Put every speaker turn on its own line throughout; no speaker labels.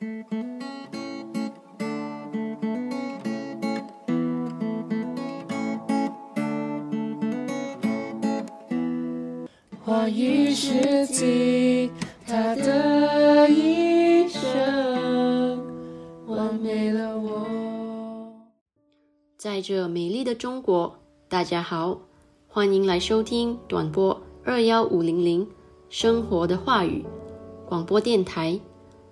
话语是记他的一生，完美了我。
在这美丽的中国，大家好，欢迎来收听短波二幺五零零生活的话语广播电台。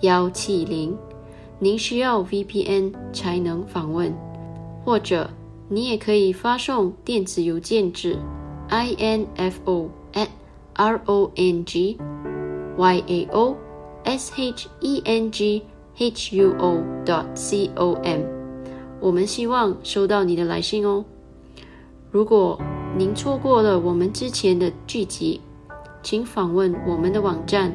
幺七零。您需要 VPN 才能访问，或者你也可以发送电子邮件至 info at r o n g y a o s h e n g h u o dot c o m。我们希望收到你的来信哦。如果您错过了我们之前的剧集，请访问我们的网站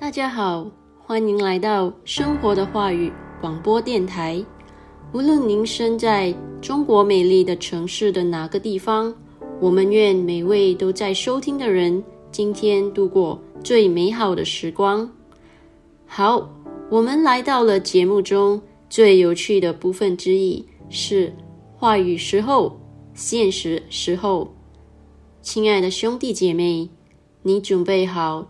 大家好，欢迎来到生活的话语广播电台。无论您身在中国美丽的城市的哪个地方，我们愿每位都在收听的人今天度过最美好的时光。好，我们来到了节目中最有趣的部分之一，是话语时候、现实时候。亲爱的兄弟姐妹，你准备好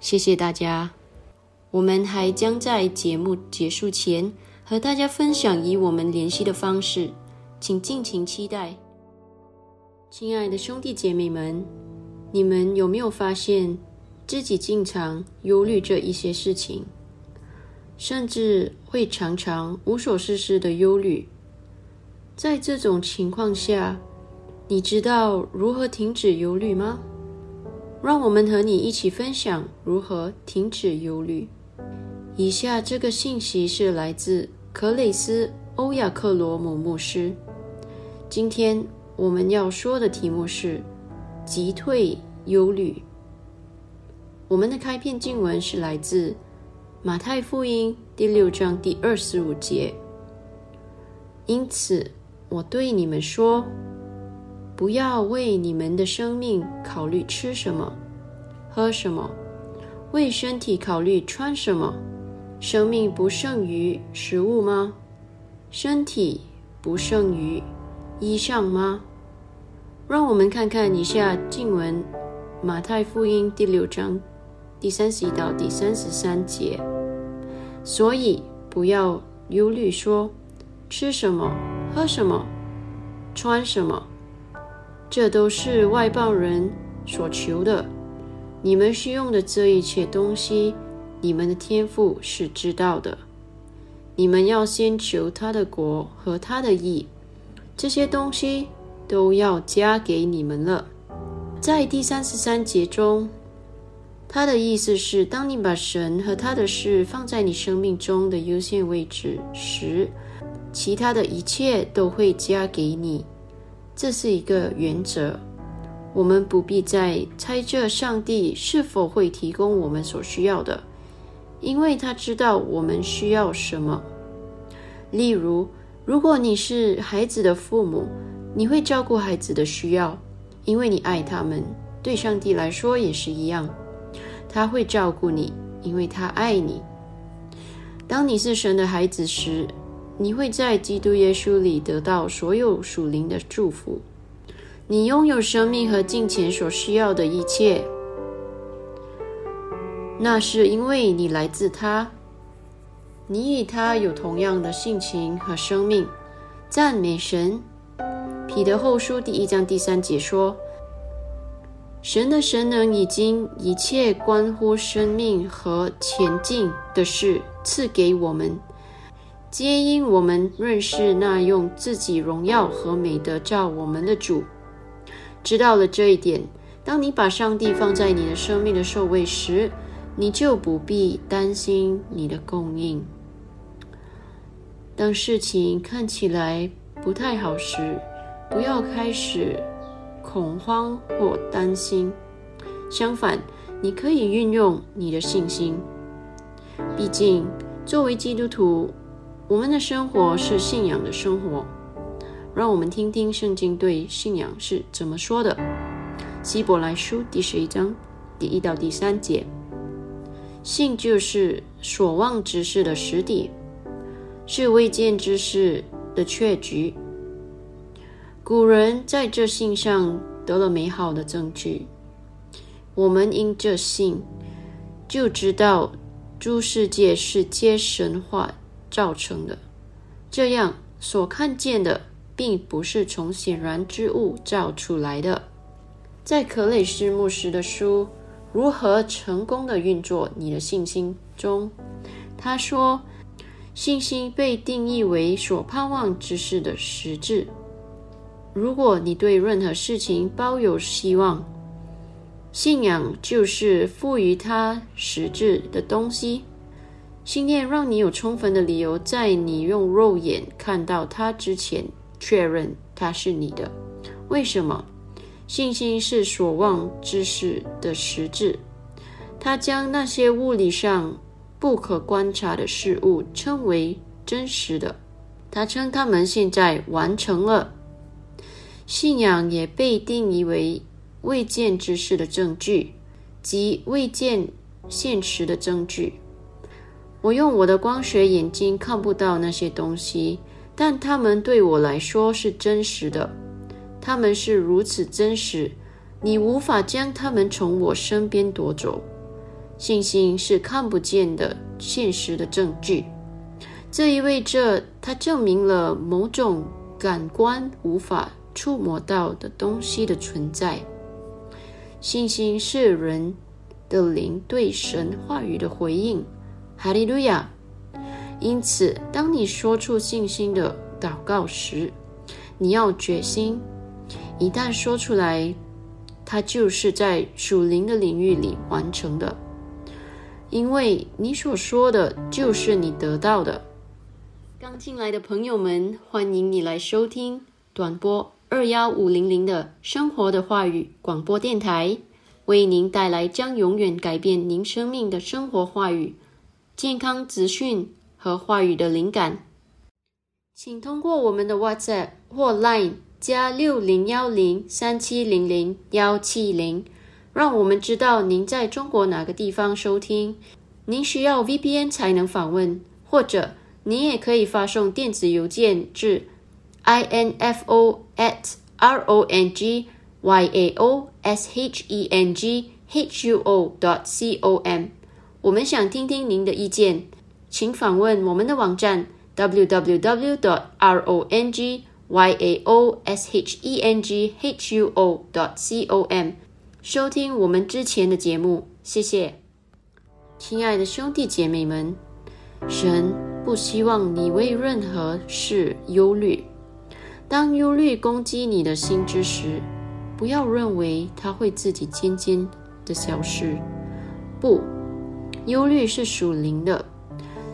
谢谢大家。我们还将在节目结束前。和大家分享以我们联系的方式，请尽情期待。亲爱的兄弟姐妹们，你们有没有发现自己经常忧虑这一些事情，甚至会常常无所事事的忧虑？在这种情况下，你知道如何停止忧虑吗？让我们和你一起分享如何停止忧虑。以下这个信息是来自。克雷斯·欧亚克罗姆牧师，今天我们要说的题目是击退忧虑。我们的开篇经文是来自马太福音第六章第二十五节。因此，我对你们说，不要为你们的生命考虑吃什么、喝什么，为身体考虑穿什么。生命不胜于食物吗？身体不胜于衣裳吗？让我们看看以下经文：马太福音第六章第三十一到第三十三节。所以不要忧虑，说吃什么、喝什么、穿什么，这都是外邦人所求的。你们需用的这一切东西。你们的天赋是知道的，你们要先求他的国和他的义，这些东西都要加给你们了。在第三十三节中，他的意思是：当你把神和他的事放在你生命中的优先位置时，其他的一切都会加给你。这是一个原则。我们不必再猜测上帝是否会提供我们所需要的。因为他知道我们需要什么。例如，如果你是孩子的父母，你会照顾孩子的需要，因为你爱他们。对上帝来说也是一样，他会照顾你，因为他爱你。当你是神的孩子时，你会在基督耶稣里得到所有属灵的祝福。你拥有生命和金钱所需要的一切。那是因为你来自他，你与他有同样的性情和生命。赞美神。彼得后书第一章第三节说：“神的神能已经一切关乎生命和前进的事赐给我们，皆因我们认识那用自己荣耀和美德照我们的主。知道了这一点，当你把上帝放在你的生命的首位时，你就不必担心你的供应。当事情看起来不太好时，不要开始恐慌或担心。相反，你可以运用你的信心。毕竟，作为基督徒，我们的生活是信仰的生活。让我们听听圣经对信仰是怎么说的。希伯来书第十一章第一到第三节。信就是所望之事的实底，是未见之事的确据。古人在这信上得了美好的证据，我们因这信就知道诸世界是皆神话造成的。这样所看见的，并不是从显然之物造出来的。在可累斯牧师的书。如何成功的运作你的信心中？他说，信心被定义为所盼望之事的实质。如果你对任何事情抱有希望，信仰就是赋予它实质的东西。信念让你有充分的理由，在你用肉眼看到它之前，确认它是你的。为什么？信心是所望之事的实质，它将那些物理上不可观察的事物称为真实的。他称他们现在完成了。信仰也被定义为未见之事的证据，即未见现实的证据。我用我的光学眼睛看不到那些东西，但它们对我来说是真实的。他们是如此真实，你无法将他们从我身边夺走。信心是看不见的现实的证据，这意味着它证明了某种感官无法触摸到的东西的存在。信心是人的灵对神话语的回应。哈利路亚！因此，当你说出信心的祷告时，你要决心。一旦说出来，它就是在属灵的领域里完成的，因为你所说的就是你得到的。刚进来的朋友们，欢迎你来收听短波二幺五零零的生活的话语广播电台，为您带来将永远改变您生命的生活话语、健康资讯和话语的灵感。请通过我们的 WhatsApp 或 Line 加六零幺零三七零零幺七零，让我们知道您在中国哪个地方收听。您需要 VPN 才能访问，或者您也可以发送电子邮件至。info at r o n g y a o s h e n g h u o dot c o m。我们想听听您的意见，请访问我们的网站 www dot r o n g y a o s h e n g h u o dot c o m，收听我们之前的节目。谢谢，亲爱的兄弟姐妹们，神不希望你为任何事忧虑。当忧虑攻击你的心之时，不要认为它会自己渐渐的消失。不，忧虑是属灵的。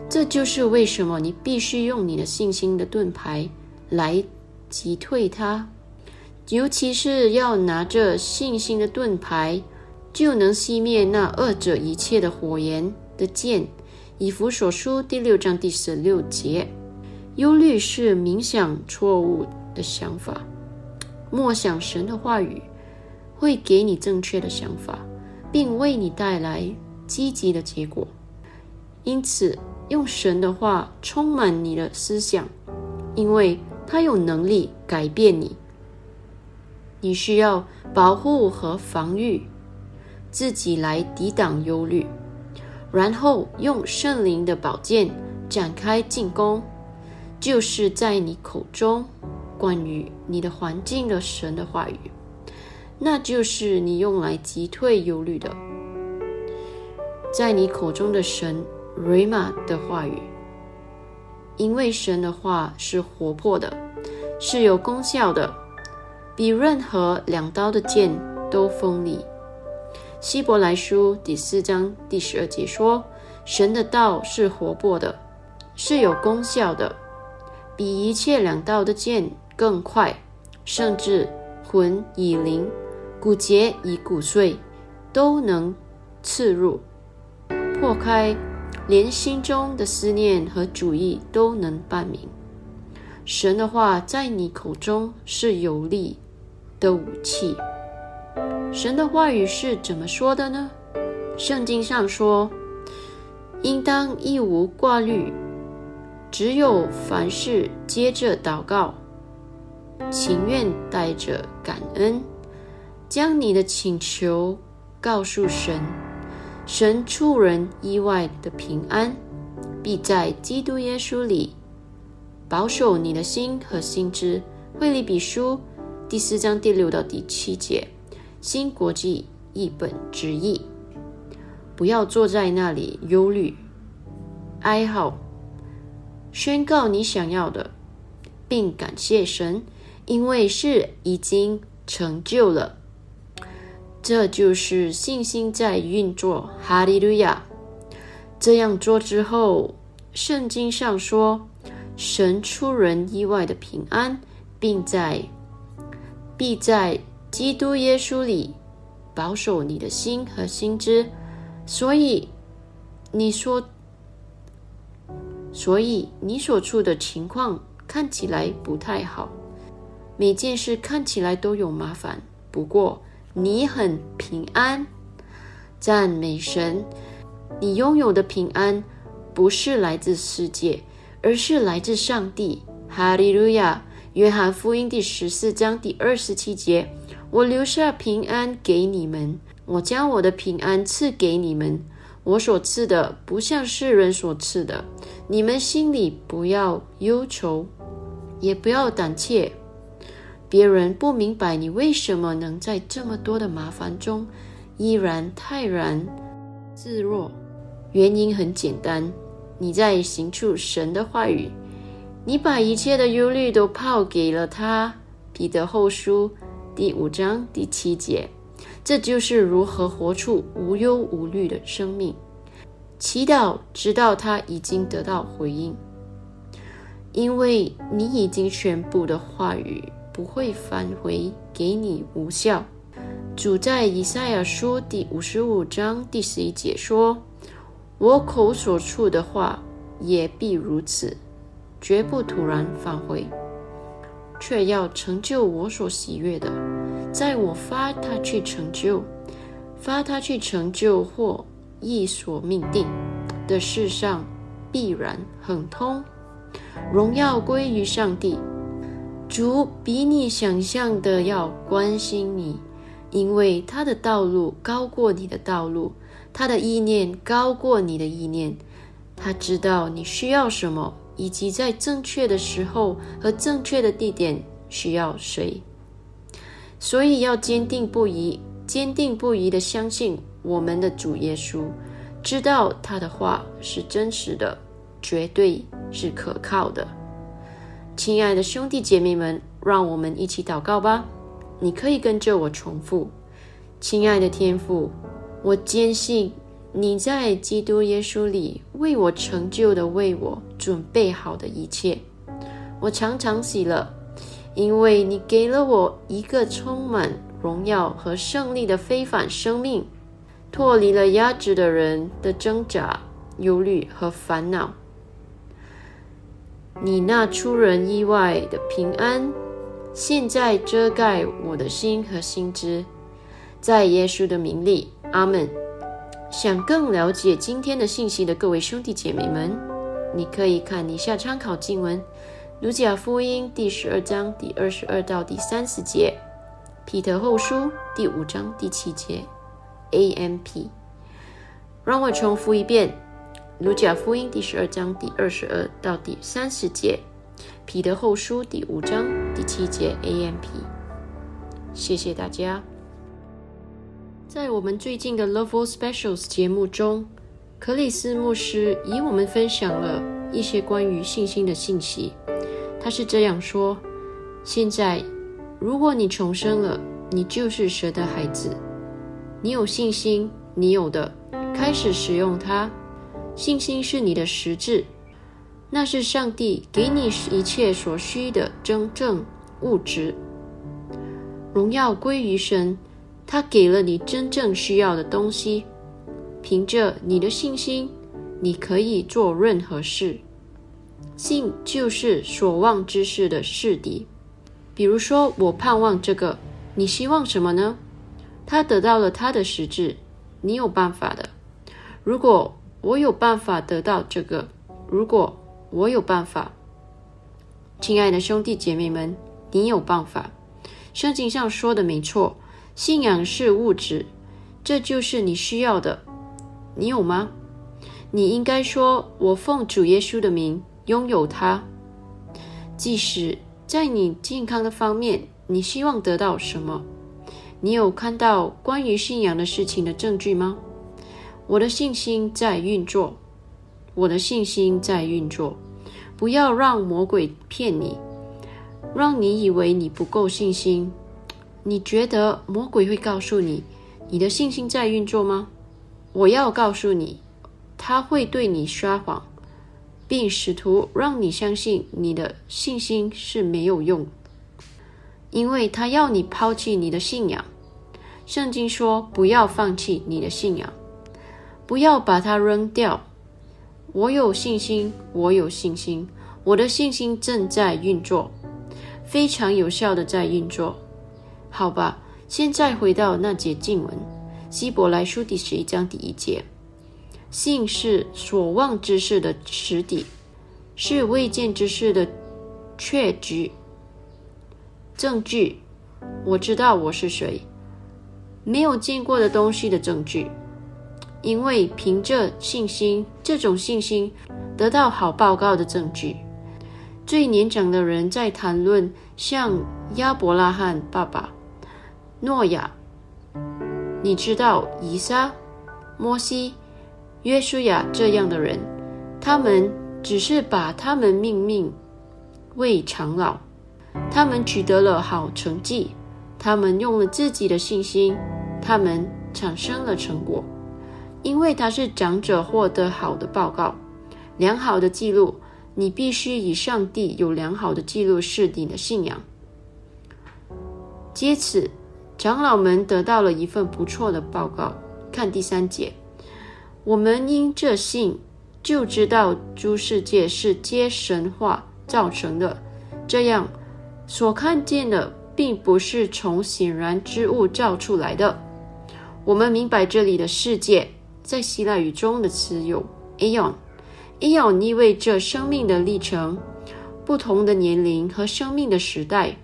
这就是为什么你必须用你的信心的盾牌来击退它。尤其是要拿着信心的盾牌，就能熄灭那恶者一切的火焰的剑。以弗所书第六章第十六节。忧虑是冥想错误。的想法，默想神的话语，会给你正确的想法，并为你带来积极的结果。因此，用神的话充满你的思想，因为他有能力改变你。你需要保护和防御自己来抵挡忧虑，然后用圣灵的宝剑展开进攻，就是在你口中。关于你的环境的神的话语，那就是你用来击退忧虑的。在你口中的神瑞玛的话语，因为神的话是活泼的，是有功效的，比任何两刀的剑都锋利。希伯来书第四章第十二节说：“神的道是活泼的，是有功效的，比一切两刀的剑。”更快，甚至魂以灵，骨节以骨碎，都能刺入、破开，连心中的思念和主意都能办明。神的话在你口中是有力的武器。神的话语是怎么说的呢？圣经上说：“应当一无挂虑，只有凡事接着祷告。”情愿带着感恩，将你的请求告诉神，神出人意外的平安，必在基督耶稣里保守你的心和心智。惠利比书第四章第六到第七节，新国际译本直译。不要坐在那里忧虑、哀嚎，宣告你想要的，并感谢神。因为是已经成就了，这就是信心在运作。哈利路亚！这样做之后，圣经上说，神出人意外的平安，并在必在基督耶稣里保守你的心和心知。所以你说，所以你所处的情况看起来不太好。每件事看起来都有麻烦，不过你很平安，赞美神！你拥有的平安不是来自世界，而是来自上帝。哈利路亚！约翰福音第十四章第二十七节：我留下平安给你们，我将我的平安赐给你们。我所赐的不像世人所赐的。你们心里不要忧愁，也不要胆怯。别人不明白你为什么能在这么多的麻烦中依然泰然自若，原因很简单，你在行出神的话语，你把一切的忧虑都抛给了他。彼得后书第五章第七节，这就是如何活出无忧无虑的生命。祈祷直到他已经得到回应，因为你已经宣布的话语。不会返回给你无效。主在以赛亚书第五十五章第十一节说：“我口所出的话也必如此，绝不突然返回，却要成就我所喜悦的，在我发他去成就，发他去成就或意所命定的事上，必然亨通。荣耀归于上帝。主比你想象的要关心你。”因为他的道路高过你的道路，他的意念高过你的意念，他知道你需要什么，以及在正确的时候和正确的地点需要谁。所以要坚定不移、坚定不移的相信我们的主耶稣，知道他的话是真实的，绝对是可靠的。亲爱的兄弟姐妹们，让我们一起祷告吧。你可以跟着我重复：“亲爱的天父，我坚信你在基督耶稣里为我成就的、为我准备好的一切。我常常喜乐，因为你给了我一个充满荣耀和胜利的非凡生命，脱离了压制的人的挣扎、忧虑和烦恼。你那出人意外的平安。”现在遮盖我的心和心知，在耶稣的名里，阿门。想更了解今天的信息的各位兄弟姐妹们，你可以看以下参考经文：卢加福音第十二章第二十二到第三十节，彼得后书第五章第七节。A M P，让我重复一遍：卢加福音第十二章第二十二到第三十节。彼得后书第五章第七节 A M P，谢谢大家。在我们最近的 Love Specials 节目中，克里斯牧师与我们分享了一些关于信心的信息。他是这样说：现在，如果你重生了，你就是神的孩子。你有信心，你有的，开始使用它。信心是你的实质。那是上帝给你一切所需的真正物质，荣耀归于神，他给了你真正需要的东西。凭着你的信心，你可以做任何事。信就是所望之事的事敌。比如说，我盼望这个，你希望什么呢？他得到了他的实质，你有办法的。如果我有办法得到这个，如果。我有办法，亲爱的兄弟姐妹们，你有办法。圣经上说的没错，信仰是物质，这就是你需要的。你有吗？你应该说：“我奉主耶稣的名拥有它。”即使在你健康的方面，你希望得到什么？你有看到关于信仰的事情的证据吗？我的信心在运作，我的信心在运作。不要让魔鬼骗你，让你以为你不够信心。你觉得魔鬼会告诉你你的信心在运作吗？我要告诉你，他会对你撒谎，并试图让你相信你的信心是没有用，因为他要你抛弃你的信仰。圣经说：“不要放弃你的信仰，不要把它扔掉。”我有信心，我有信心，我的信心正在运作，非常有效的在运作。好吧，现在回到那节经文，《希伯来书》第十一章第一节：信是所望之事的实底，是未见之事的确据。证据，我知道我是谁，没有见过的东西的证据。因为凭着信心，这种信心得到好报告的证据。最年长的人在谈论像亚伯拉罕爸爸、诺亚，你知道以撒、摩西、约书亚这样的人，他们只是把他们命名为长老，他们取得了好成绩，他们用了自己的信心，他们产生了成果。因为他是长者获得好的报告、良好的记录，你必须以上帝有良好的记录是你的信仰。借此，长老们得到了一份不错的报告。看第三节，我们因这信就知道诸世界是皆神话造成的，这样所看见的并不是从显然之物造出来的。我们明白这里的世界在希腊语中的词有 aeon，aeon 意味着生命的历程。不同的年龄和生命的时代，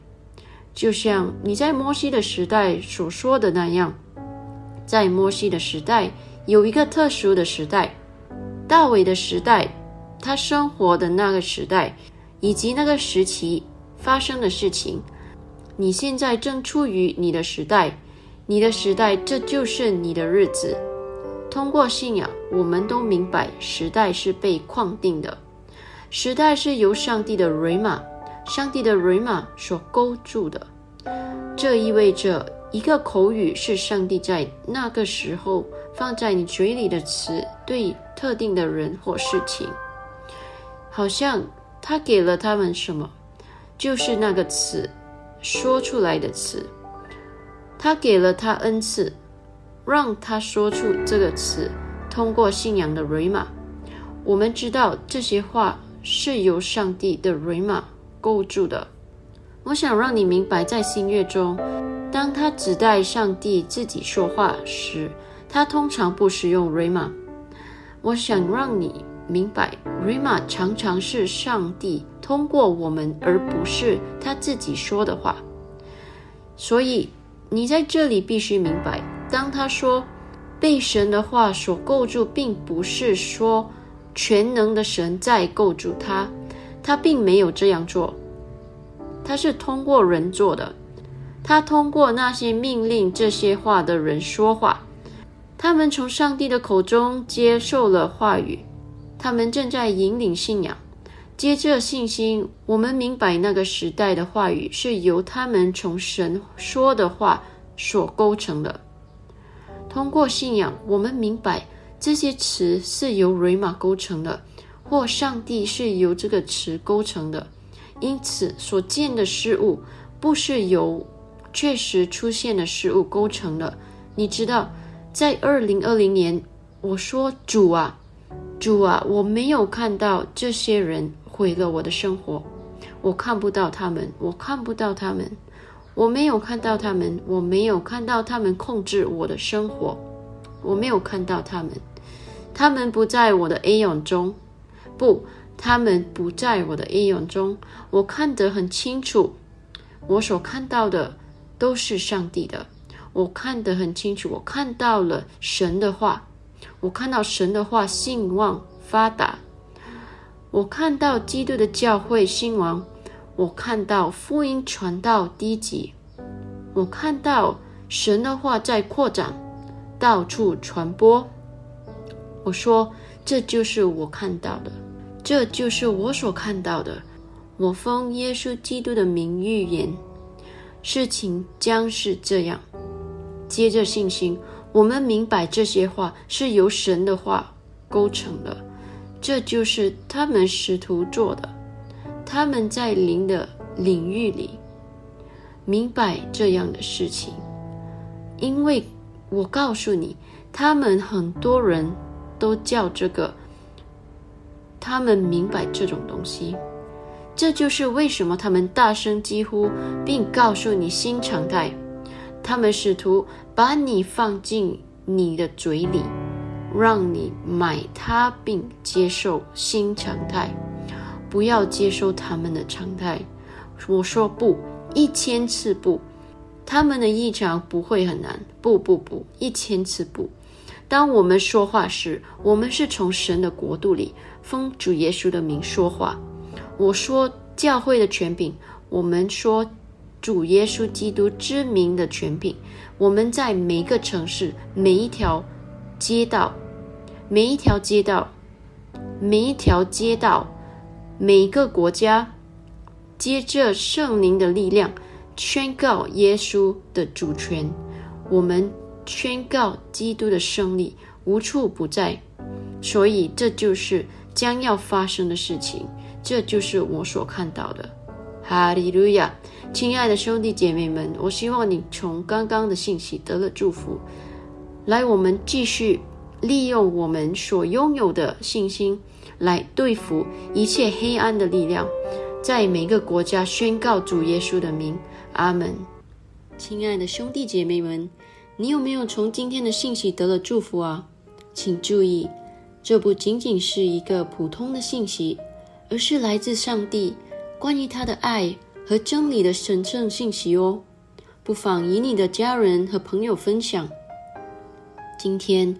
就像你在摩西的时代所说的那样，在摩西的时代有一个特殊的时代，大卫的时代，他生活的那个时代，以及那个时期发生的事情。你现在正处于你的时代，你的时代，这就是你的日子。通过信仰，我们都明白时代是被框定的。时代是由上帝的瑞玛，上帝的瑞玛所勾住的。这意味着一个口语是上帝在那个时候放在你嘴里的词，对特定的人或事情，好像他给了他们什么，就是那个词说出来的词。他给了他恩赐，让他说出这个词。通过信仰的瑞玛，我们知道这些话。是由上帝的瑞玛构筑的。我想让你明白，在新月中，当他指代上帝自己说话时，他通常不使用瑞玛。我想让你明白，瑞玛常常是上帝通过我们，而不是他自己说的话。所以你在这里必须明白，当他说被神的话所构筑，并不是说。全能的神在构筑他，他并没有这样做，他是通过人做的。他通过那些命令这些话的人说话，他们从上帝的口中接受了话语，他们正在引领信仰。接着信心，我们明白那个时代的话语是由他们从神说的话所构成的。通过信仰，我们明白。这些词是由瑞玛构成的，或上帝是由这个词构成的，因此所见的事物不是由确实出现的事物构成的。你知道，在二零二零年，我说主啊，主啊，我没有看到这些人毁了我的生活，我看不到他们，我看不到他们，我没有看到他们，我没有看到他们控制我的生活，我没有看到他们。他们不在我的 A 永中，不，他们不在我的 A 永中。我看得很清楚，我所看到的都是上帝的。我看得很清楚，我看到了神的话，我看到神的话兴旺发达，我看到基督的教会兴亡，我看到福音传到低级，我看到神的话在扩展，到处传播。我说：“这就是我看到的，这就是我所看到的。我奉耶稣基督的名预言，事情将是这样。接着信心，我们明白这些话是由神的话构成的。这就是他们试图做的。他们在灵的领域里明白这样的事情，因为我告诉你，他们很多人。”都叫这个，他们明白这种东西，这就是为什么他们大声疾呼，并告诉你新常态。他们试图把你放进你的嘴里，让你买它并接受新常态。不要接受他们的常态。我说不，一千次不。他们的异常不会很难。不不不，一千次不。当我们说话时，我们是从神的国度里奉主耶稣的名说话。我说教会的权柄，我们说主耶稣基督之名的权柄。我们在每个城市、每一条街道、每一条街道、每一条街道、每一个国家，接着圣灵的力量，宣告耶稣的主权。我们。宣告基督的胜利无处不在，所以这就是将要发生的事情，这就是我所看到的。哈利路亚！亲爱的兄弟姐妹们，我希望你从刚刚的信息得了祝福。来，我们继续利用我们所拥有的信心，来对付一切黑暗的力量，在每个国家宣告主耶稣的名。阿门。亲爱的兄弟姐妹们，你有没有从今天的信息得了祝福啊？请注意，这不仅仅是一个普通的信息，而是来自上帝关于他的爱。和真理的神圣信息哦，不妨与你的家人和朋友分享。今天，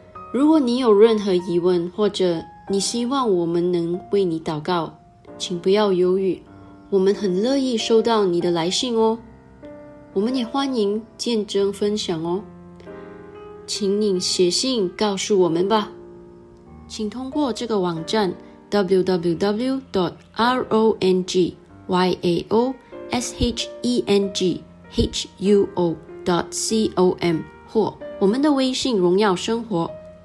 如果你有任何疑问，或者你希望我们能为你祷告，请不要犹豫，我们很乐意收到你的来信哦。我们也欢迎见证分享哦，请你写信告诉我们吧。请通过这个网站 www.dot.rong。y a o s h e n g h u o dot c o m 或我们的微信“荣耀生活”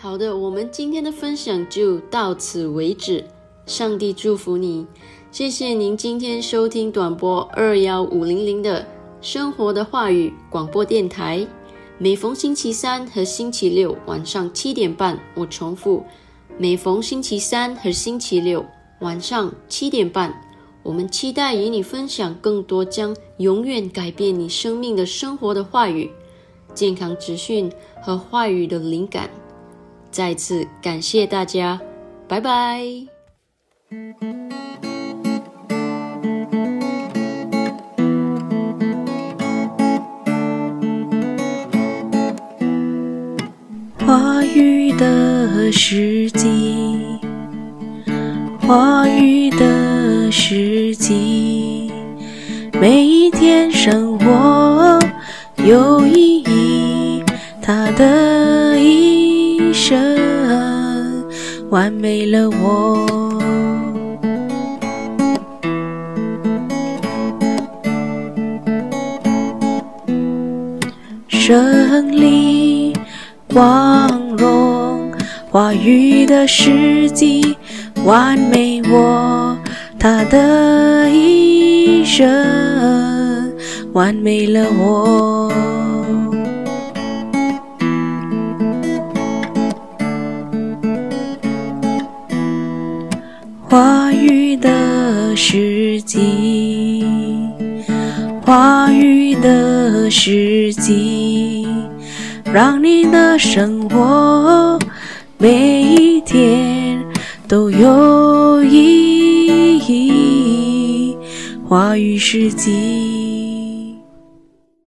好的，我们今天的分享就到此为止。上帝祝福你，谢谢您今天收听短波二幺五零零的生活的话语广播电台。每逢星期三和星期六晚上七点半，我重复，每逢星期三和星期六晚上七点半。我们期待与你分享更多将永远改变你生命的生活的话语、健康资讯和话语的灵感。再次感谢大家，拜拜。
话语的时机，话语的。时机，每一天生活有意义，他的生完美了我。胜利光荣，话语的世纪完美我。他的一生完美了我，花语的时机，让你的生活每一天都有意。义。花语世纪。